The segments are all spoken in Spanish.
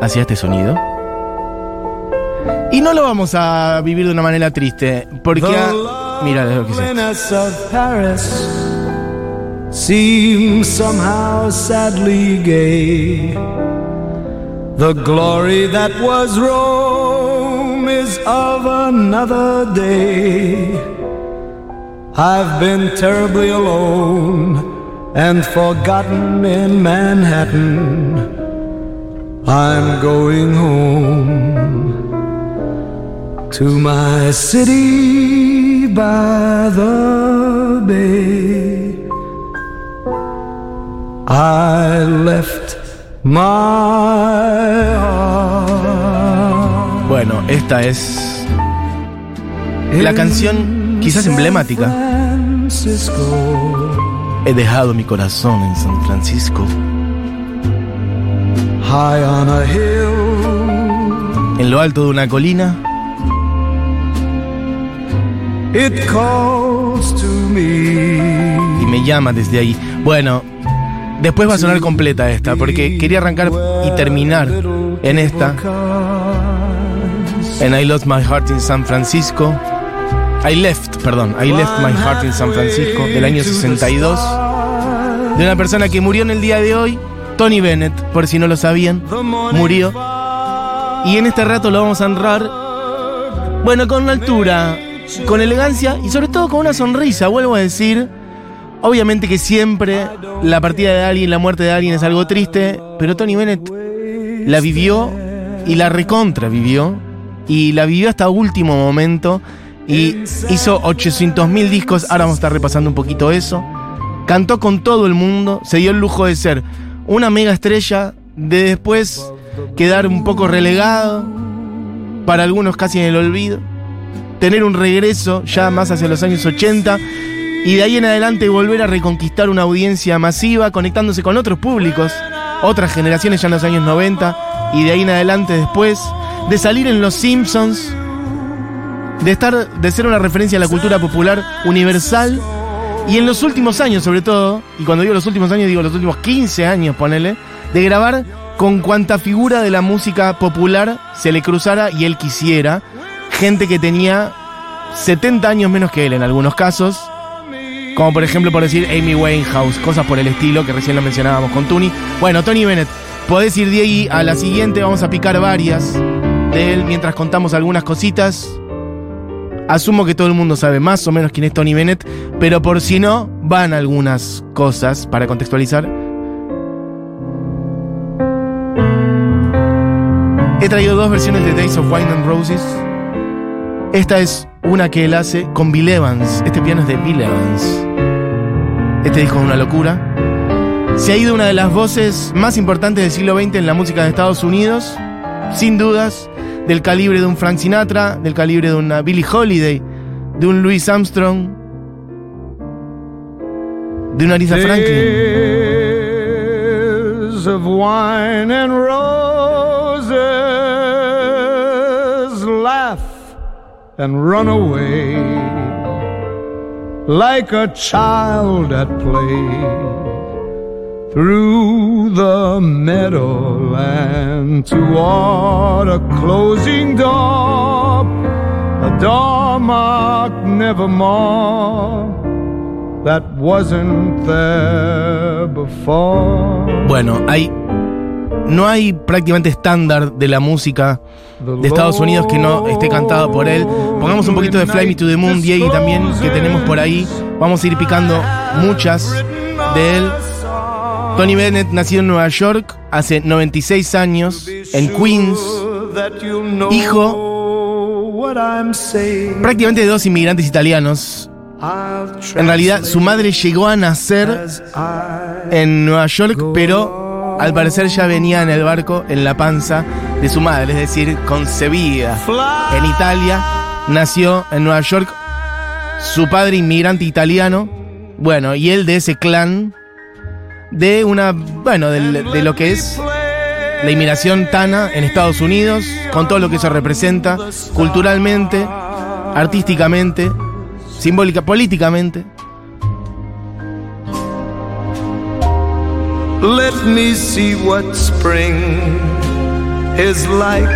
hacia este sonido. Y no lo vamos a vivir de una manera triste, porque... a- mira lo que es. The glory that was Rome is of another day. I've been terribly alone and forgotten in Manhattan. I'm going home to my city by the bay. I left my heart. Bueno, esta es la canción quizás emblemática. He dejado mi corazón en San Francisco, high on a hill, en lo alto de una colina. it calls to me. y me llama desde ahí. Bueno, después va a sonar completa esta, porque quería arrancar y terminar en esta, en I Lost My Heart in San Francisco. I Left, perdón, I Left My Heart in San Francisco, del año 62, de una persona que murió en el día de hoy, Tony Bennett, por si no lo sabían, murió. Y en este rato lo vamos a honrar, bueno, con altura, con elegancia y sobre todo con una sonrisa, vuelvo a decir. Obviamente que siempre la partida de alguien, la muerte de alguien es algo triste, pero Tony Bennett la vivió y la recontra vivió y la vivió hasta último momento y hizo 800 mil discos, ahora vamos a estar repasando un poquito eso. Cantó con todo el mundo, se dio el lujo de ser una mega estrella, de después quedar un poco relegado, para algunos casi en el olvido, tener un regreso ya más hacia los años 80 y de ahí en adelante volver a reconquistar una audiencia masiva, conectándose con otros públicos, otras generaciones ya en los años 90 y de ahí en adelante después, de salir en Los Simpsons, de estar, de ser una referencia a la cultura popular universal y en los últimos años sobre todo, y cuando digo los últimos años digo los últimos 15 años, ponele, de grabar con cuanta figura de la música popular se le cruzara y él quisiera, gente que tenía 70 años menos que él en algunos casos, como por ejemplo por decir Amy Winehouse, cosas por el estilo que recién lo mencionábamos con Tony. Bueno, Tony Bennett, podés ir de ahí a la siguiente, vamos a picar varias de él mientras contamos algunas cositas. Asumo que todo el mundo sabe más o menos quién es Tony Bennett, pero por si no, van algunas cosas para contextualizar. He traído dos versiones de Days of Wine and Roses. Esta es una que él hace con Bill Evans. Este piano es de Bill Evans. Este disco es una locura. Se ha ido una de las voces más importantes del siglo XX en la música de Estados Unidos, sin dudas, del calibre de un Frank Sinatra, del calibre de una Billie Holiday, de un Louis Armstrong, de una Aretha Franklin. And roses laugh and run away like a child at play through the meadowland toward a closing door, a door marked nevermore that wasn't there before. Bueno, hay. No hay prácticamente estándar de la música de Estados Unidos que no esté cantado por él. Pongamos un poquito de Fly Me to the Moon, Diego, también, que tenemos por ahí. Vamos a ir picando muchas de él. Tony Bennett, nacido en Nueva York hace 96 años, en Queens, hijo prácticamente de dos inmigrantes italianos. En realidad, su madre llegó a nacer en Nueva York, pero al parecer ya venía en el barco en la panza de su madre, es decir, concebida en Italia, nació en Nueva York, su padre inmigrante italiano, bueno, y él de ese clan de una, bueno, de, lo que es la inmigración tana en Estados Unidos, con todo lo que eso representa, culturalmente, artísticamente, simbólica, políticamente. Let me see what spring is like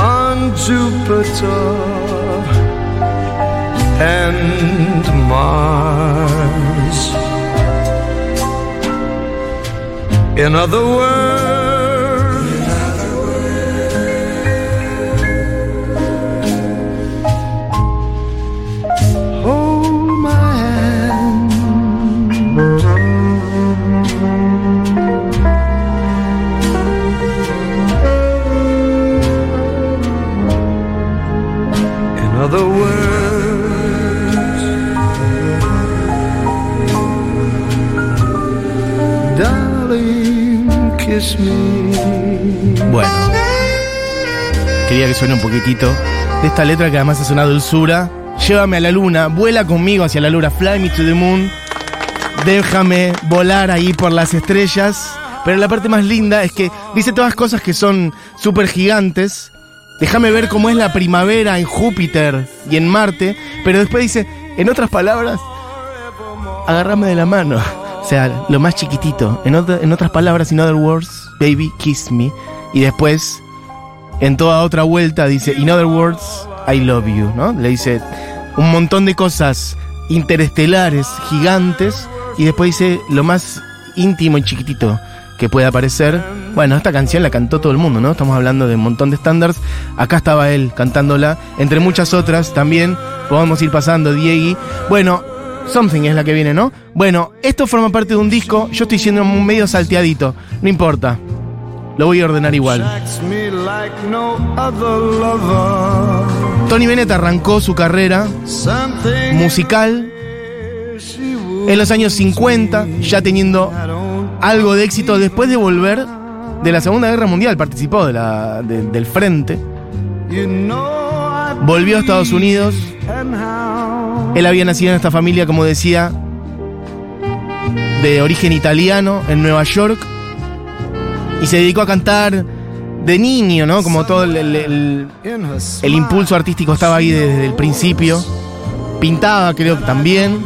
on Jupiter and Mars. In other words, de esta letra que además es una dulzura. Llévame a la luna, vuela conmigo hacia la luna, fly me to the moon. Déjame volar ahí por las estrellas. Pero la parte más linda es que dice todas cosas que son súper gigantes. Déjame ver cómo es la primavera en Júpiter y en Marte. Pero después dice, en otras palabras, agárrame de la mano. O sea, lo más chiquitito. En, otra- en otras palabras, in other words, baby, kiss me. Y después, en toda otra vuelta, dice, in other words, I love you, ¿no? Le dice un montón de cosas interestelares, gigantes. Y después dice lo más íntimo y chiquitito que puede aparecer. Bueno, esta canción la cantó todo el mundo, ¿no? Estamos hablando de un montón de estándares. Acá estaba él cantándola, entre muchas otras también. Podemos ir pasando, Diegui. Bueno, Something es la que viene, ¿no? Bueno, esto forma parte de un disco. Yo estoy siendo medio salteadito. No importa. Lo voy a ordenar igual. Tony Bennett arrancó su carrera musical en los años 50, ya teniendo algo de éxito después de volver de la Segunda Guerra Mundial. Participó de la, de- del frente. Volvió a Estados Unidos. Él había nacido en esta familia, como decía, de origen italiano en Nueva York. Y se dedicó a cantar de niño, ¿no? Como todo el, el- impulso artístico estaba ahí desde el principio. Pintaba, creo, también.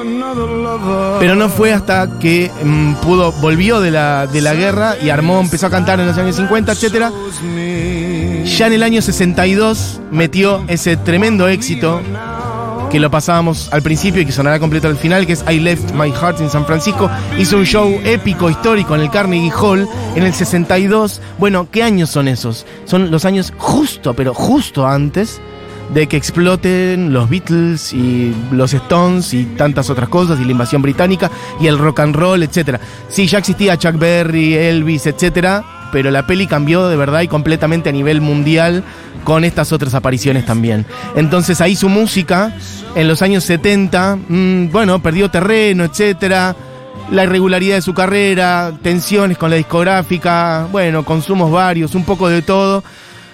another lover. Pero no fue hasta que mm, pudo, volvió de la, de la guerra y armó, empezó a cantar en los años 50, etcétera. Shows me Ya en el año 62 metió ese tremendo éxito que lo pasábamos al principio y que sonará completo al final, que es I Left My Heart in San Francisco. Hizo un show épico, histórico en el Carnegie Hall en el 62. Bueno, ¿qué años son esos? Son los años justo, pero justo antes de que exploten los Beatles y los Stones y tantas otras cosas y la invasión británica y el rock and roll, etcétera. Sí, ya existía Chuck Berry, Elvis, etcétera, pero la peli cambió de verdad y completamente a nivel mundial con estas otras apariciones también. Entonces ahí su música en los años 70, mm, bueno, perdió terreno, etcétera. La irregularidad de su carrera, tensiones con la discográfica, bueno, consumos varios, un poco de todo.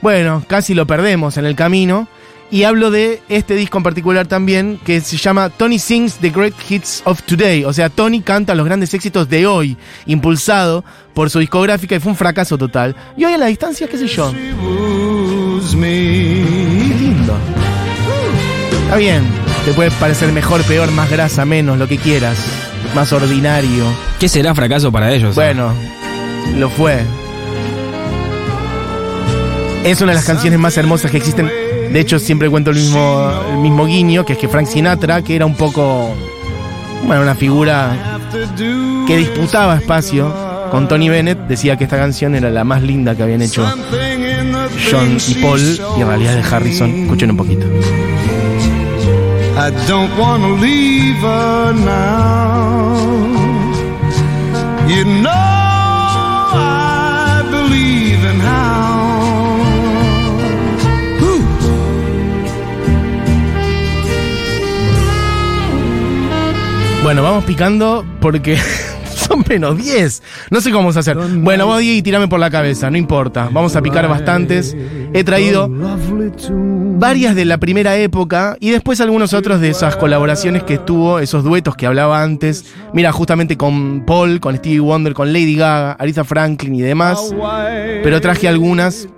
Bueno, casi lo perdemos en el camino. Y hablo de este disco en particular también, que se llama Tony Sings the Great Hits of Today. O sea, Tony canta los grandes éxitos de hoy, impulsado por su discográfica y fue un fracaso total. Y hoy a la distancia, qué sé yo. Qué lindo. Está bien. Te puede parecer mejor, peor, más grasa, menos, lo que quieras. Más ordinario. ¿Qué será fracaso para ellos? Bueno, lo fue. Es una de las canciones más hermosas que existen. De hecho, siempre cuento el mismo, el mismo guiño, que es que Frank Sinatra, que era un poco, bueno, una figura que disputaba espacio con Tony Bennett, decía que esta canción era la más linda que habían hecho John y Paul, y en realidad de Harrison. Escuchen un poquito. I don't wanna leave her now. You know Bueno, vamos picando porque son menos 10. No sé cómo vamos a hacer. Bueno, vos y tirame por la cabeza, no importa. Vamos a picar bastantes. He traído varias de la primera época y después algunos otros de esas colaboraciones que tuvo, esos duetos que hablaba antes. Mira, justamente con Paul, con Stevie Wonder, con Lady Gaga, Aretha Franklin y demás. Pero traje algunas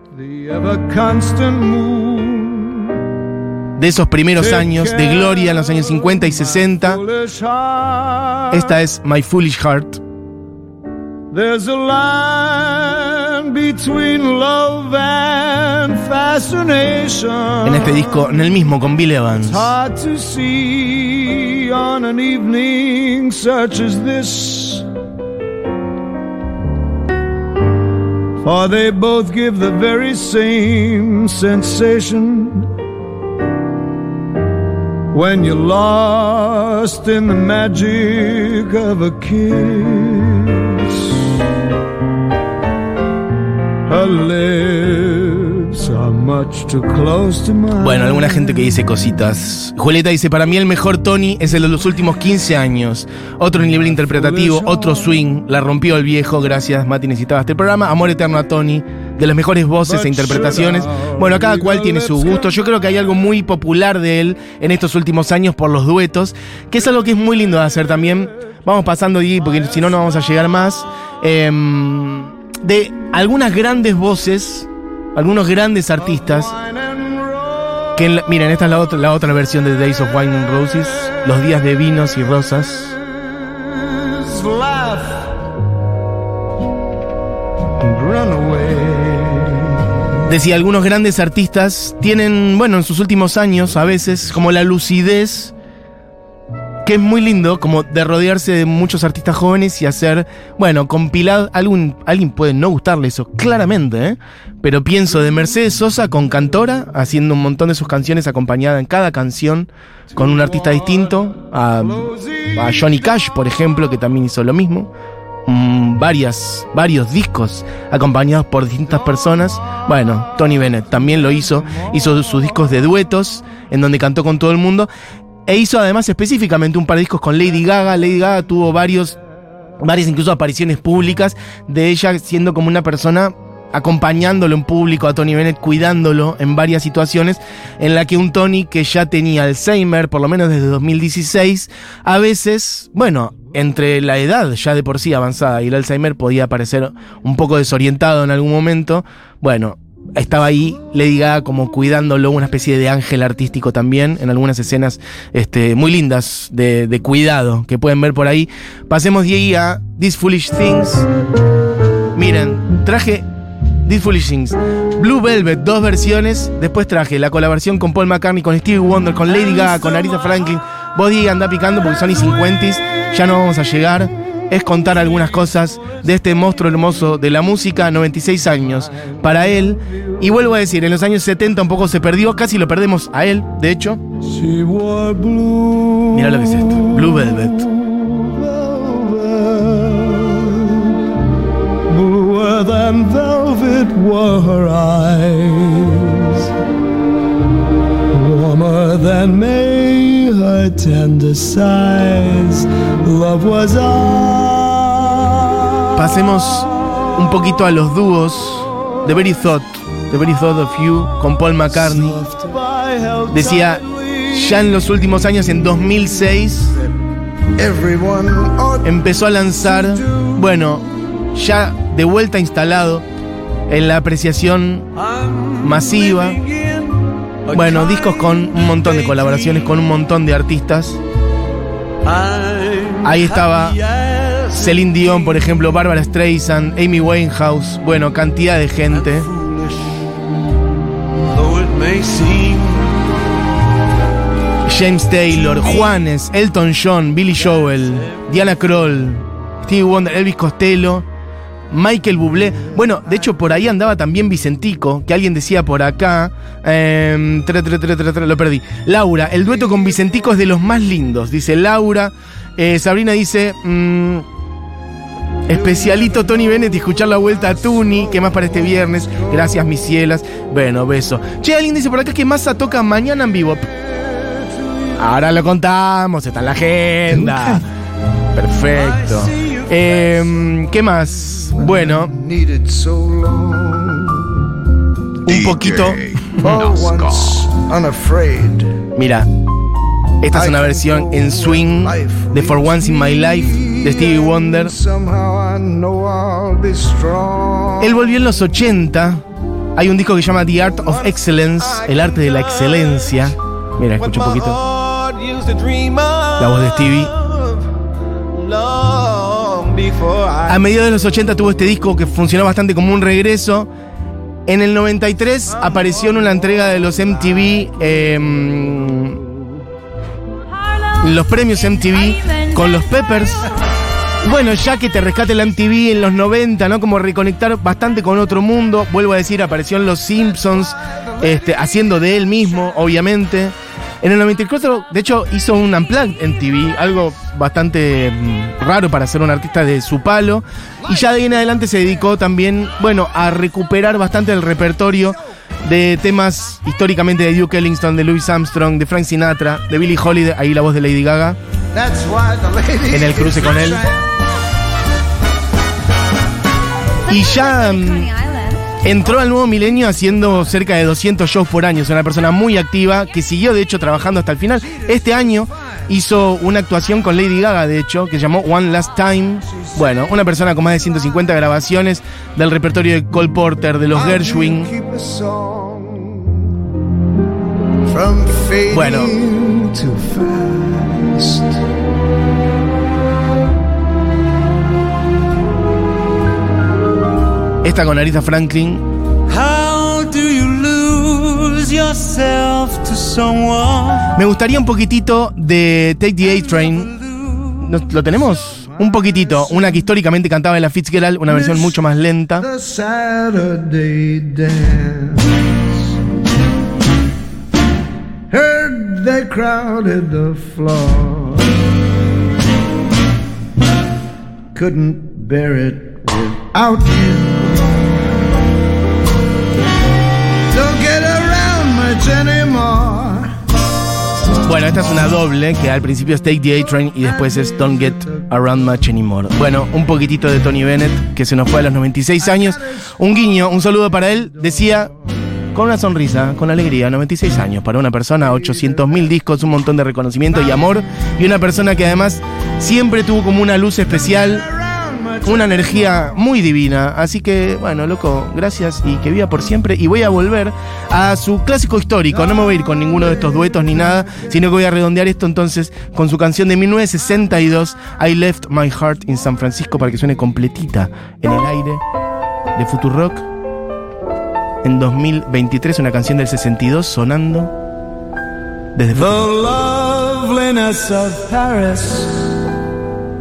de esos primeros años de gloria en los años 50 y 60. Foolish heart. Esta es My Foolish Heart. There's a line between love and fascination. En este disco, en el mismo, con Bill Evans. Hard to see on an evening such as this. For they both give the very same sensation when you're lost in the magic of a kiss. Her lips are much too close to mine. Bueno, alguna gente que dice cositas. Julieta dice, para mí el mejor Tony es el de los últimos 15 años. Otro nivel interpretativo, otro swing. La rompió el viejo, gracias Mati, necesitaba este programa. Amor eterno a Tony. De las mejores voces e interpretaciones. Bueno, cada cual tiene su gusto. Yo creo que hay algo muy popular de él en estos últimos años por los duetos, que es algo que es muy lindo de hacer también. Vamos pasando y porque si no, no vamos a llegar más. Em, de algunas grandes voces, algunos grandes artistas. Que la- miren, esta es la otra, la otra versión de Days of Wine and Roses, Los días de vinos y rosas. Decía, algunos grandes artistas tienen, bueno, en sus últimos años, a veces, como la lucidez, que es muy lindo, como de rodearse de muchos artistas jóvenes y hacer, bueno, compilar, algún, alguien puede no gustarle eso, claramente, ¿eh? pero pienso de Mercedes Sosa con Cantora, haciendo un montón de sus canciones acompañada en cada canción con un artista distinto, a, a Johnny Cash, por ejemplo, que también hizo lo mismo. Varias, varios discos acompañados por distintas personas. Bueno, Tony Bennett también lo hizo. Hizo sus discos de duetos, en donde cantó con todo el mundo. E hizo además específicamente un par de discos con Lady Gaga. Lady Gaga tuvo varios, varias incluso apariciones públicas de ella siendo como una persona acompañándolo en público a Tony Bennett, cuidándolo en varias situaciones en la que un Tony que ya tenía Alzheimer, por lo menos desde 2016, a veces, bueno, entre la edad ya de por sí avanzada y el Alzheimer podía parecer un poco desorientado en algún momento, bueno, estaba ahí Lady Gaga como cuidándolo, una especie de ángel artístico también, en algunas escenas este, muy lindas de, de cuidado que pueden ver por ahí. Pasemos de ahí a These Foolish Things. Miren, traje These Foolish Things. Blue Velvet, dos versiones. Después traje la colaboración con Paul McCartney, con Stevie Wonder, con Lady Gaga, con Aretha Franklin. Vos Diego anda picando porque son y 50 Ya no vamos a llegar. Es contar algunas cosas de este monstruo hermoso de la música, 96 años para él. Y vuelvo a decir, en los años 70 un poco se perdió, casi lo perdemos a él, de hecho. Mira lo que es esto, Blue Velvet. Than velvet were her eyes. Warmer than May her tender sighs. Love was. Pasemos un poquito a los dúos. The Very Thought, The Very Thought of You con Paul McCartney. Decía, ya en los últimos años, en 2006, Everyone ought empezó a lanzar, bueno, ya de vuelta instalado en la apreciación masiva. Bueno, discos con un montón de colaboraciones, con un montón de artistas. Ahí estaba Celine Dion, por ejemplo, Barbara Streisand, Amy Winehouse, bueno, cantidad de gente. James Taylor, Juanes, Elton John, Billy Joel, Diana Kroll, Stevie Wonder, Elvis Costello, Michael Bublé. Bueno, de hecho por ahí andaba también Vicentico, que alguien decía por acá. tre, lo perdí. Laura, el dueto con Vicentico es de los más lindos, dice Laura. Eh, Sabrina dice. mm, Especialito Tony Bennett y escuchar la vuelta a Tuni, que más para este viernes. Gracias, mis cielas. Bueno, beso. Che, alguien dice por acá que Massa toca mañana en vivo. Ahora lo contamos, está en la agenda. Perfecto. Em, ¿Qué más? Bueno, un poquito. Mira, esta es una versión en swing de For Once in My Life de Stevie Wonder. Él volvió en los 80. Hay un disco que se llama The Art of Excellence, el arte de la excelencia. Mira, escucha un poquito. La voz de Stevie. A mediados de los 80 tuvo este disco que funcionó bastante como un regreso. En el 93 apareció en una entrega de los MTV, em, los premios MTV con los Peppers. Bueno, ya que te rescate la MTV en los 90, ¿no? Como reconectar bastante con otro mundo. Vuelvo a decir, apareció en Los Simpsons, este, haciendo de él mismo, obviamente. En el 94, de hecho, hizo un unplugged en TV, algo bastante mm, raro para ser un artista de su palo. Y ya de ahí en adelante se dedicó también, bueno, a recuperar bastante el repertorio de temas históricamente de Duke Ellington, de Louis Armstrong, de Frank Sinatra, de Billie Holiday, ahí la voz de Lady Gaga, en el cruce con él. Y ya entró al nuevo milenio haciendo cerca de 200 shows por año. Es una persona muy activa que siguió, de hecho, trabajando hasta el final. Este año hizo una actuación con Lady Gaga, de hecho, que llamó One Last Time. Bueno, una persona con más de 150 grabaciones del repertorio de Cole Porter, de los Gershwin. Bueno. Esta con Aretha Franklin. Me gustaría un poquitito de Take the A-Train. ¿Lo tenemos? Un poquitito. Una que históricamente cantaba en la Fitzgerald, una versión mucho más lenta. Heard they crowded the floor. Couldn't bear it without you. Bueno, esta es una doble, que al principio es Take the A-Train y después es Don't Get Around Much Anymore. Bueno, un poquitito de Tony Bennett, que se nos fue a los 96 años. Un guiño, un saludo para él. Decía, con una sonrisa, con alegría, 96 años. Para una persona, 800 mil discos, un montón de reconocimiento y amor. Y una persona que además siempre tuvo como una luz especial una energía muy divina. Así que, bueno, loco, gracias y que viva por siempre. Y voy a volver a su clásico histórico. No me voy a ir con ninguno de estos duetos ni nada, sino que voy a redondear esto entonces con su canción de 1962, I Left My Heart in San Francisco, para que suene completita en el aire de Futurock. En 2023, una canción del 62 sonando desde The of Paris.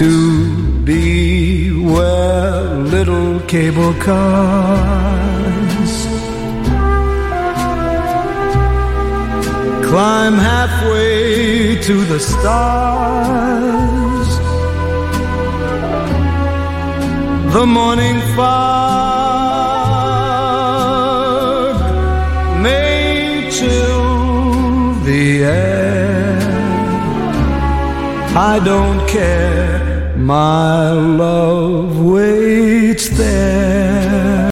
to be where little cable cars climb halfway to the stars. The morning fog may chill the air. I don't care my love waits there.